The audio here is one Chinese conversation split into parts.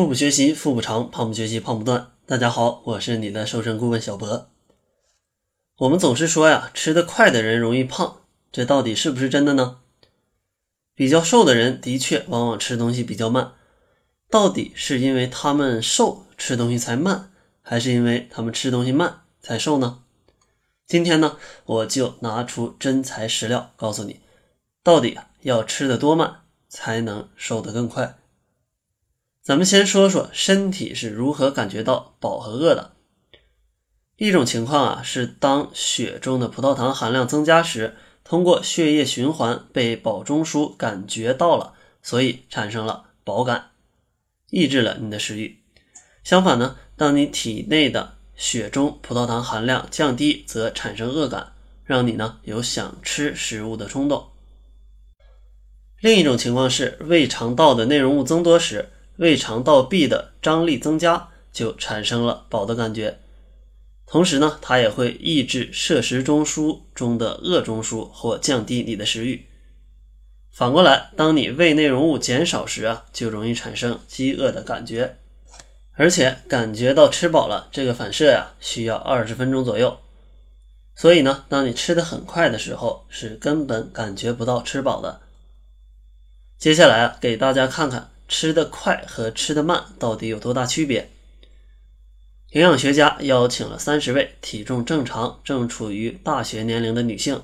腹部学习腹部长，胖不学习胖不断。大家好，我是你的瘦身顾问小博。我们总是说呀，吃得快的人容易胖，这到底是不是真的呢？比较瘦的人的确往往吃东西比较慢，到底是因为他们瘦吃东西才慢，还是因为他们吃东西慢才瘦呢？今天呢，我就拿出真材实料告诉你，到底要吃得多慢才能瘦得更快。咱们先说说身体是如何感觉到饱和饿的。一种情况啊，是当血中的葡萄糖含量增加时，通过血液循环被饱中枢感觉到了，所以产生了饱感，抑制了你的食欲。相反呢，当你体内的血中葡萄糖含量降低，则产生饿感，让你呢有想吃食物的冲动。另一种情况是胃肠道的内容物增多时。胃肠道壁的张力增加，就产生了饱的感觉。同时呢，它也会抑制摄食中枢中的饿中枢，或降低你的食欲。反过来，当你胃内容物减少时啊，就容易产生饥饿的感觉。而且感觉到吃饱了，这个反射呀，需要二十分钟左右。所以呢，当你吃的很快的时候，是根本感觉不到吃饱的。接下来啊，给大家看看。吃得快和吃得慢到底有多大区别？营养学家邀请了三十位体重正常、正处于大学年龄的女性，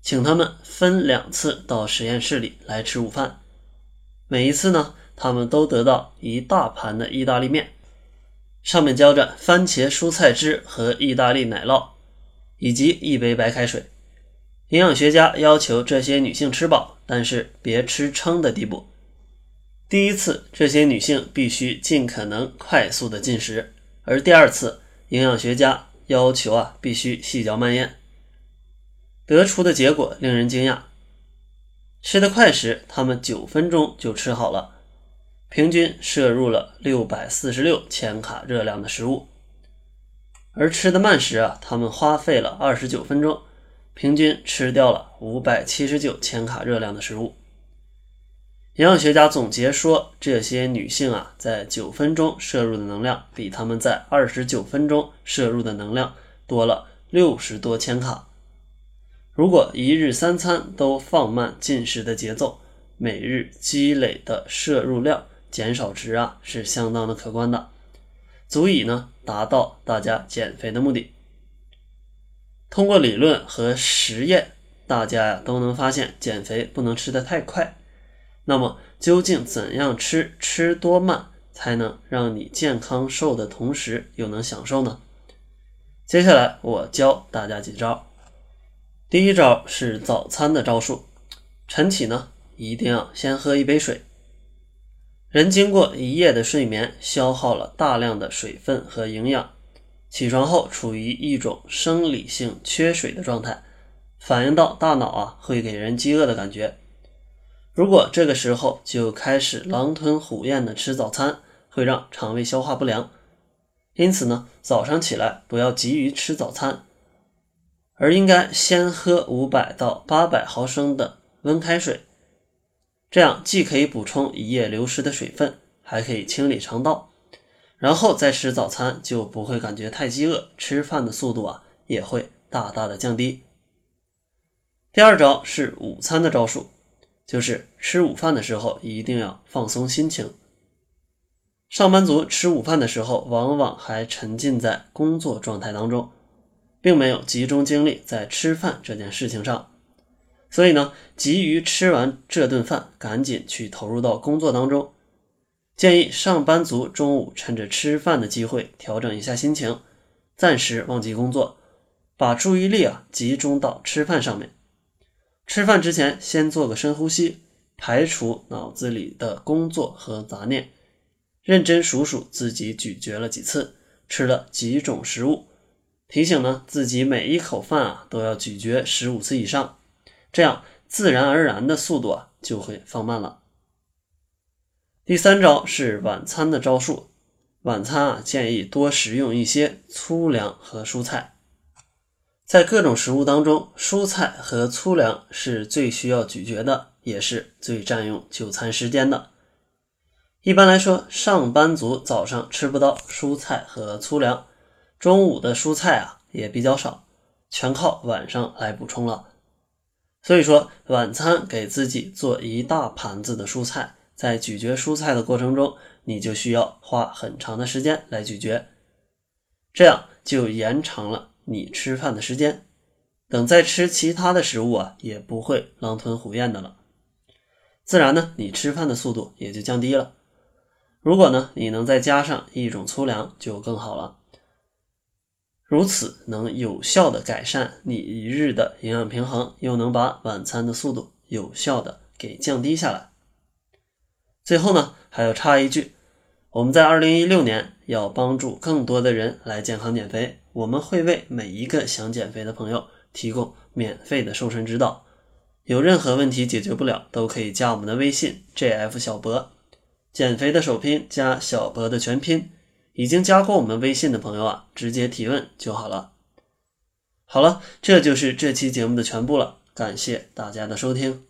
请她们分两次到实验室里来吃午饭。每一次呢，她们都得到一大盘的意大利面，上面浇着番茄蔬菜汁和意大利奶酪，以及一杯白开水。营养学家要求这些女性吃饱，但是别吃撑的地步。第一次，这些女性必须尽可能快速的进食，而第二次，营养学家要求啊，必须细嚼慢咽。得出的结果令人惊讶：吃得快时，她们九分钟就吃好了，平均摄入了六百四十六千卡热量的食物；而吃得慢时啊，她们花费了二十九分钟，平均吃掉了五百七十九千卡热量的食物。营养学家总结说，这些女性啊，在九分钟摄入的能量比她们在二十九分钟摄入的能量多了六十多千卡。如果一日三餐都放慢进食的节奏，每日积累的摄入量减少值啊，是相当的可观的，足以呢达到大家减肥的目的。通过理论和实验，大家呀都能发现，减肥不能吃得太快。那么究竟怎样吃，吃多慢才能让你健康瘦的同时又能享受呢？接下来我教大家几招。第一招是早餐的招数。晨起呢，一定要先喝一杯水。人经过一夜的睡眠，消耗了大量的水分和营养，起床后处于一种生理性缺水的状态，反映到大脑啊，会给人饥饿的感觉。如果这个时候就开始狼吞虎咽的吃早餐，会让肠胃消化不良。因此呢，早上起来不要急于吃早餐，而应该先喝五百到八百毫升的温开水，这样既可以补充一夜流失的水分，还可以清理肠道，然后再吃早餐就不会感觉太饥饿，吃饭的速度啊也会大大的降低。第二招是午餐的招数。就是吃午饭的时候一定要放松心情。上班族吃午饭的时候，往往还沉浸在工作状态当中，并没有集中精力在吃饭这件事情上。所以呢，急于吃完这顿饭，赶紧去投入到工作当中。建议上班族中午趁着吃饭的机会调整一下心情，暂时忘记工作，把注意力啊集中到吃饭上面。吃饭之前，先做个深呼吸，排除脑子里的工作和杂念，认真数数自己咀嚼了几次，吃了几种食物，提醒呢自己每一口饭啊都要咀嚼十五次以上，这样自然而然的速度啊就会放慢了。第三招是晚餐的招数，晚餐啊建议多食用一些粗粮和蔬菜。在各种食物当中，蔬菜和粗粮是最需要咀嚼的，也是最占用就餐时间的。一般来说，上班族早上吃不到蔬菜和粗粮，中午的蔬菜啊也比较少，全靠晚上来补充了。所以说，晚餐给自己做一大盘子的蔬菜，在咀嚼蔬菜的过程中，你就需要花很长的时间来咀嚼，这样就延长了你吃饭的时间。等再吃其他的食物啊，也不会狼吞虎咽的了，自然呢，你吃饭的速度也就降低了。如果呢，你能再加上一种粗粮就更好了，如此能有效的改善你一日的营养平衡，又能把晚餐的速度有效的给降低下来。最后呢，还要插一句，我们在二零一六年要帮助更多的人来健康减肥，我们会为每一个想减肥的朋友提供免费的瘦身指导，有任何问题解决不了，都可以加我们的微信 jf 小博。减肥的首拼加小博的全拼，已经加过我们微信的朋友啊，直接提问就好了。好了，这就是这期节目的全部了，感谢大家的收听。